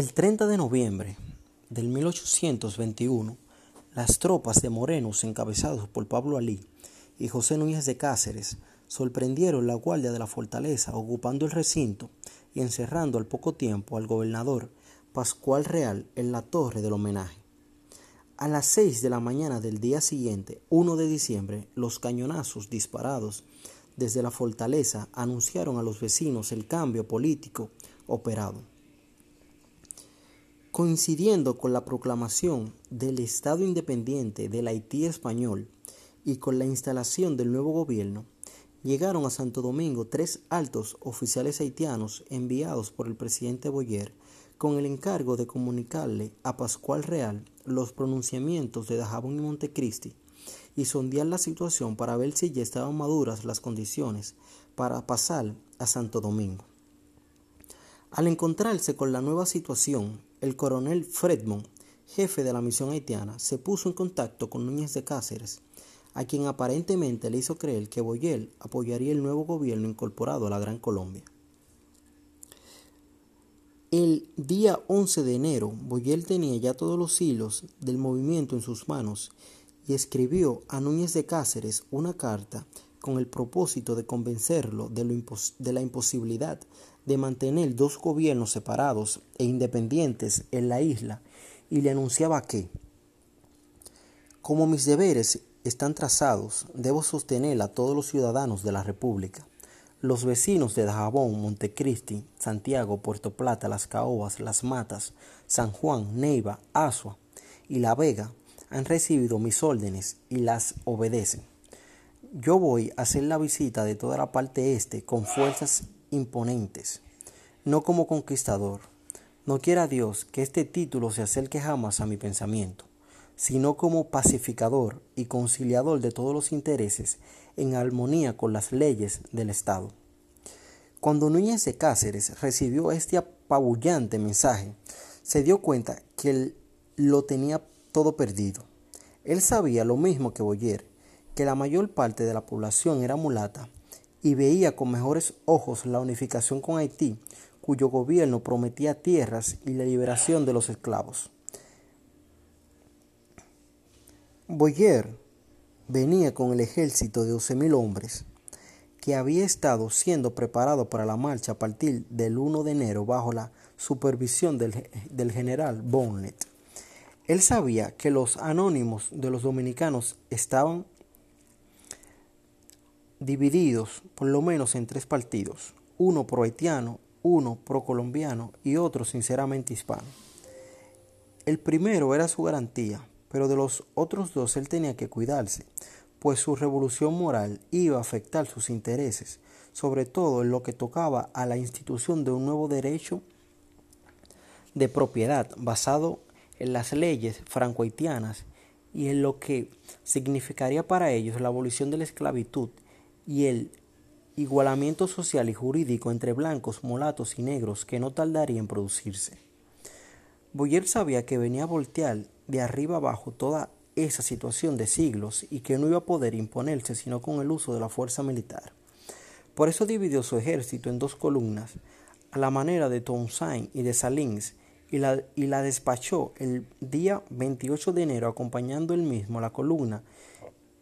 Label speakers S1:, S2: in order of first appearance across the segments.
S1: El 30 de noviembre del 1821, las tropas de Morenos, encabezados por Pablo Alí y José Núñez de Cáceres, sorprendieron la guardia de la fortaleza, ocupando el recinto y encerrando al poco tiempo al gobernador Pascual Real en la torre del homenaje. A las seis de la mañana del día siguiente, 1 de diciembre, los cañonazos disparados desde la fortaleza anunciaron a los vecinos el cambio político operado. Coincidiendo con la proclamación del Estado independiente del Haití español y con la instalación del nuevo gobierno, llegaron a Santo Domingo tres altos oficiales haitianos enviados por el presidente Boyer con el encargo de comunicarle a Pascual Real los pronunciamientos de Dajabón y Montecristi y sondear la situación para ver si ya estaban maduras las condiciones para pasar a Santo Domingo. Al encontrarse con la nueva situación, el coronel Fredmont, jefe de la misión haitiana, se puso en contacto con Núñez de Cáceres, a quien aparentemente le hizo creer que Boyel apoyaría el nuevo gobierno incorporado a la Gran Colombia. El día 11 de enero, Boyel tenía ya todos los hilos del movimiento en sus manos y escribió a Núñez de Cáceres una carta con el propósito de convencerlo de, de, la imposibilidad de mantener dos gobiernos separados e independientes en la isla y le anunciaba que, como mis deberes están trazados, debo sostener a todos los ciudadanos de la República. Los vecinos de Dajabón, Montecristi, Santiago, Puerto Plata, Las Caobas, Las Matas, San Juan, Neiva, Asua y La Vega han recibido mis órdenes y las obedecen. Yo voy a hacer la visita de toda la parte este con fuerzas imponentes, no como conquistador. No quiera Dios que este título se acerque jamás a mi pensamiento, sino como pacificador y conciliador de todos los intereses en armonía con las leyes del Estado. Cuando Núñez de Cáceres recibió este apabullante mensaje, se dio cuenta que él lo tenía todo perdido. Él sabía lo mismo que Boyer, que la mayor parte de la población era mulata y veía con mejores ojos la unificación con Haití, cuyo gobierno prometía tierras y la liberación de los esclavos. Boyer venía con el ejército de 12.000 hombres que había estado siendo preparado para la marcha a partir del 1 de enero bajo la supervisión del, del general Bonnet. Él sabía que los anónimos de los dominicanos estaban divididos por lo menos en tres partidos, uno pro haitiano, uno pro colombiano y otro sinceramente hispano. El primero era su garantía, pero de los otros dos él tenía que cuidarse, pues su revolución moral iba a afectar sus intereses, sobre todo en lo que tocaba a la institución de un nuevo derecho de propiedad basado en las leyes franco-haitianas y en lo que significaría para ellos la abolición de la esclavitud y el igualamiento social y jurídico entre blancos, mulatos y negros que no tardaría en producirse. Boyer sabía que venía a voltear de arriba abajo toda esa situación de siglos y que no iba a poder imponerse sino con el uso de la fuerza militar. Por eso dividió su ejército en dos columnas, a la manera de Toussaint y de Salins, y la, y la despachó el día 28 de enero acompañando él mismo la columna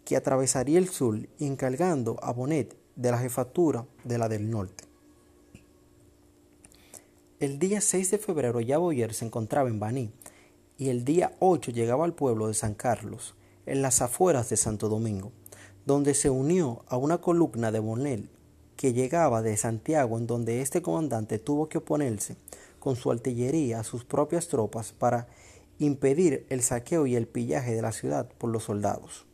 S1: que atravesaría el sur encargando a Bonet de la jefatura de la del norte. El día 6 de febrero ya Boyer se encontraba en Baní y el día 8 llegaba al pueblo de San Carlos, en las afueras de Santo Domingo, donde se unió a una columna de Bonel que llegaba de Santiago en donde este comandante tuvo que oponerse con su artillería a sus propias tropas para impedir el saqueo y el pillaje de la ciudad por los soldados.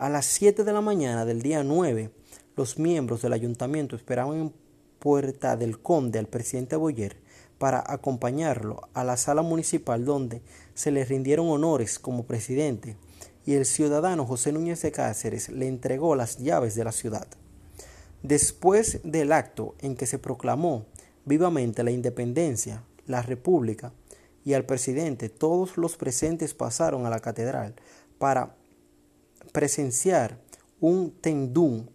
S1: A las 7 de la mañana del día 9, los miembros del ayuntamiento esperaban en Puerta del Conde al presidente Boyer para acompañarlo a la sala municipal donde se le rindieron honores como presidente y el ciudadano José Núñez de Cáceres le entregó las llaves de la ciudad. Después del acto en que se proclamó vivamente la independencia, la república y al presidente, todos los presentes pasaron a la catedral para presenciar un tendún.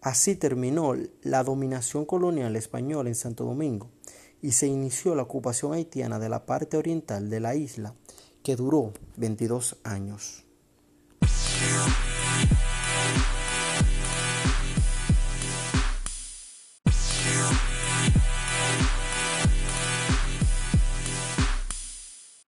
S1: Así terminó la dominación colonial española en Santo Domingo y se inició la ocupación haitiana de la parte oriental de la isla, que duró 22 años.